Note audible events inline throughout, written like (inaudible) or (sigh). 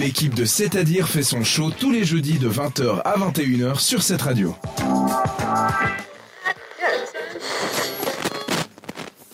L'équipe de C'est-à-dire fait son show tous les jeudis de 20h à 21h sur cette radio.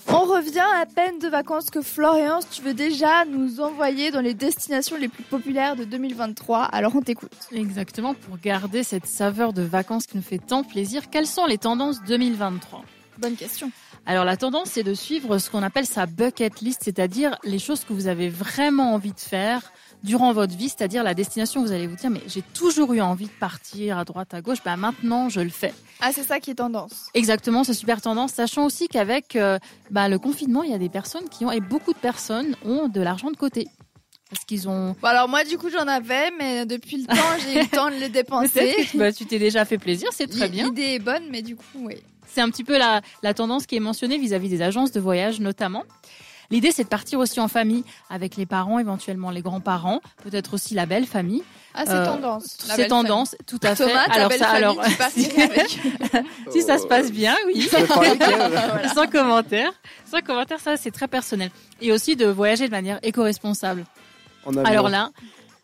On revient à peine de vacances que Florian, tu veux déjà nous envoyer dans les destinations les plus populaires de 2023. Alors on t'écoute. Exactement, pour garder cette saveur de vacances qui nous fait tant plaisir, quelles sont les tendances 2023 Bonne question. Alors la tendance, c'est de suivre ce qu'on appelle sa bucket list, c'est-à-dire les choses que vous avez vraiment envie de faire durant votre vie, c'est-à-dire la destination, vous allez vous dire, mais j'ai toujours eu envie de partir à droite, à gauche, bah maintenant je le fais. Ah, c'est ça qui est tendance. Exactement, c'est super tendance, sachant aussi qu'avec euh, bah, le confinement, il y a des personnes qui ont, et beaucoup de personnes ont de l'argent de côté. Parce qu'ils ont. Bon, alors moi, du coup, j'en avais, mais depuis le temps, j'ai eu le temps de le (laughs) dépenser. bah, tu t'es déjà fait plaisir, c'est très bien. L'idée est bonne, mais du coup, oui. C'est un petit peu la, la tendance qui est mentionnée vis-à-vis des agences de voyage, notamment. L'idée, c'est de partir aussi en famille, avec les parents, éventuellement les grands-parents, peut-être aussi la belle famille. Ah, c'est tendance. C'est tendance, tout à Thomas, fait. Alors belle ça, alors, (laughs) si, avec. (laughs) si ça se passe bien, oui. Voilà. (laughs) Sans commentaire. Sans commentaire, ça, c'est très personnel. Et aussi de voyager de manière éco-responsable. Alors là,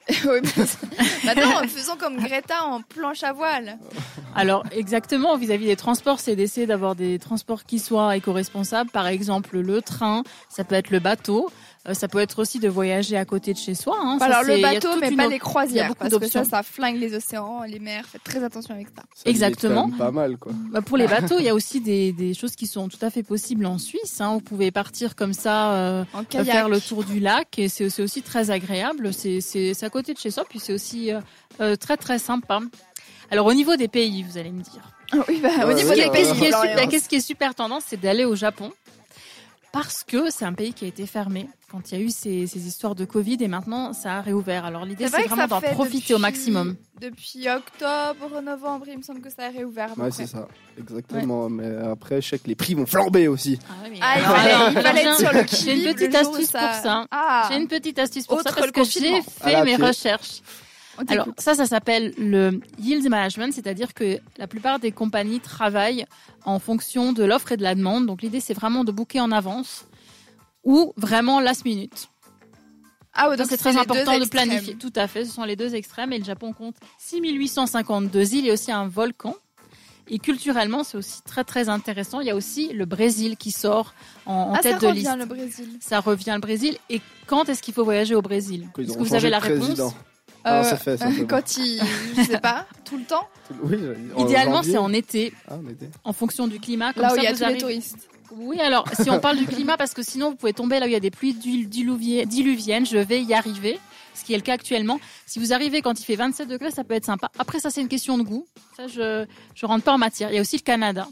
(laughs) Maintenant, faisons comme Greta en planche à voile. Alors exactement, vis-à-vis des transports, c'est d'essayer d'avoir des transports qui soient éco-responsables. Par exemple, le train, ça peut être le bateau, euh, ça peut être aussi de voyager à côté de chez soi. hein. Ça, Alors le bateau, mais pas les croisières, parce que ça, ça flingue les océans, les mers. Faites très attention avec ça. Exactement. quand même Pas mal, quoi. Bah, pour les bateaux, il y a aussi des, des choses qui sont tout à fait possibles en Suisse. hein. Vous pouvez partir comme ça, euh, En kayak. faire le tour du lac, et c'est aussi très agréable. C'est à côté de chez soi, puis c'est aussi euh, euh, très très sympa. Alors au niveau des pays, vous allez me dire. Oui, bah, au niveau des pays, qu'est-ce qui est super tendance, c'est d'aller au Japon. Parce que c'est un pays qui a été fermé quand il y a eu ces, ces histoires de Covid et maintenant ça a réouvert. Alors l'idée C'est vraiment ça d'en profiter au maximum. Depuis octobre, novembre, il me semble que ça a réouvert. Ouais, c'est ça. Exactement. Mais après, je sais que les prix vont flamber aussi. Ah, ouais, mais Ah, il alors, fallait, alors, il fallait être sur le J'ai une petite astuce ça- pour ça. Ah, J'ai une petite astuce pour ça Autre parce le que j'ai fait la mes recherches. Alors ça, ça s'appelle le yield management, c'est-à-dire que la plupart des compagnies travaillent en fonction de l'offre et de la demande. Donc l'idée, c'est vraiment de booker en avance ou vraiment last minute. ah, ouais, Donc c'est très important de planifier. Tout à fait, ce sont les deux extrêmes et le Japon compte 6852 îles et aussi un volcan. Et culturellement, c'est aussi très très intéressant. Il y a aussi le Brésil qui sort en, en Ah, tête ça de revient liste. le Brésil. Ça revient le Brésil. Et quand est-ce qu'il faut voyager au Brésil? Est-ce que vous avez la réponse? Euh, c'est fait, ça, c'est bon. (laughs) Quand il, je sais pas, tout le temps. Oui, en Idéalement, c'est en été, Ah, en été. en fonction du climat. Comme Là où ça, il y a vous tous les touristes. Oui, alors si on parle du climat, parce que sinon vous pouvez tomber là où il y a des pluies dil- diluviennes, diluviennes, je vais y arriver, ce qui est le cas actuellement. Si vous arrivez quand il fait 27 degrés, ça peut être sympa. Après, ça c'est une question de goût. Ça, je je rentre pas en matière. Il y a aussi le Canada,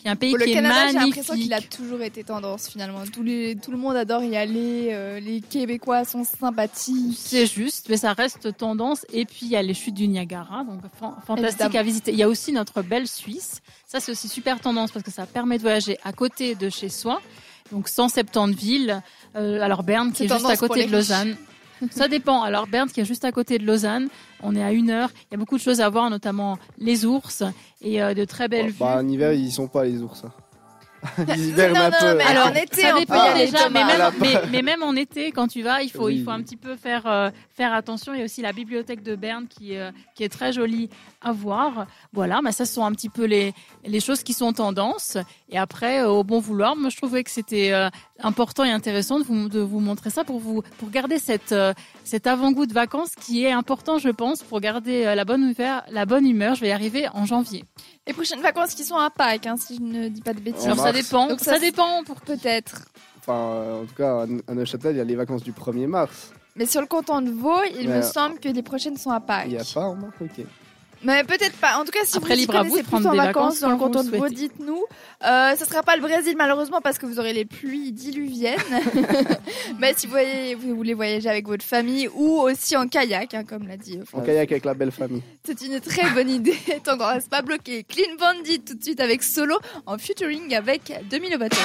qui est un pays Pour le qui Canada, est j'ai l'impression qu'il a magnifique. toujours été tendance finalement. Les, tout le monde adore y aller. euh, les Québécois sont sympathiques. C'est juste, mais ça reste tendance. Et puis il y a les chutes du Niagara, donc fan- fantastique Évidemment. à visiter. Il y a aussi notre belle Suisse. Ça c'est aussi super tendance parce que ça permet de voyager à côté de chez soi. Donc 170 villes. Euh, alors Berne qui est juste à côté de Lausanne. Ça dépend. Alors Berne qui est juste à côté de Lausanne, on est à une heure. Il y a beaucoup de choses à voir, notamment les ours et euh, de très belles Bon, vues. bah, en hiver, ils sont pas les ours. (laughs) Ils Non, non, un non, peu. mais Alors, en été, ça on peut y aller, déjà, mais même, mais, mais même en été, quand tu vas, il faut, il faut un petit peu faire, euh, faire attention. Il y a aussi la bibliothèque de Berne qui, euh, qui est très jolie à voir. Voilà, mais ça ce sont un petit peu les, les choses qui sont tendances. Et après, euh, au bon vouloir, moi je trouvais que c'était euh, important et intéressant de vous, de vous montrer ça pour vous, pour garder cette, euh, cet avant-goût de vacances qui est important, je pense, pour garder euh, la bonne humeur. La bonne humeur. Je vais y arriver en janvier. Les prochaines vacances qui sont à Pâques, hein, si je ne dis pas de bêtises. En Alors ça mars. dépend. Donc ça, ça dépend pour Peut-être. Enfin, euh, en tout cas, à Neuchâtel, il y a les vacances du 1er mars. Mais sur le canton de Vaud, il Mais, me euh, semble que les prochaines sont à Pâques. Il n'y a pas en mars Ok. Mais peut-être pas. En tout cas, si Après, vous libre à vous connaissez de plus prendre en des vacances vacances dans le canton de Vaud, dites-nous. Euh, ce sera pas le Brésil malheureusement parce que vous aurez les pluies diluviennes. (laughs) Mais si vous, voyez, vous voulez voyager avec votre famille ou aussi en kayak, hein, comme l'a dit euh, En François. kayak avec la belle famille. C'est une très bonne idée. (laughs) Tendance pas bloquer. Clean Bandit tout de suite avec Solo en featuring avec Demi Lovato.